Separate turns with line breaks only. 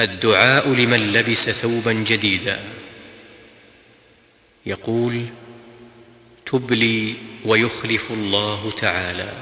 الدعاء لمن لبس ثوبا جديدا. يقول تبلي ويخلف الله تعالى.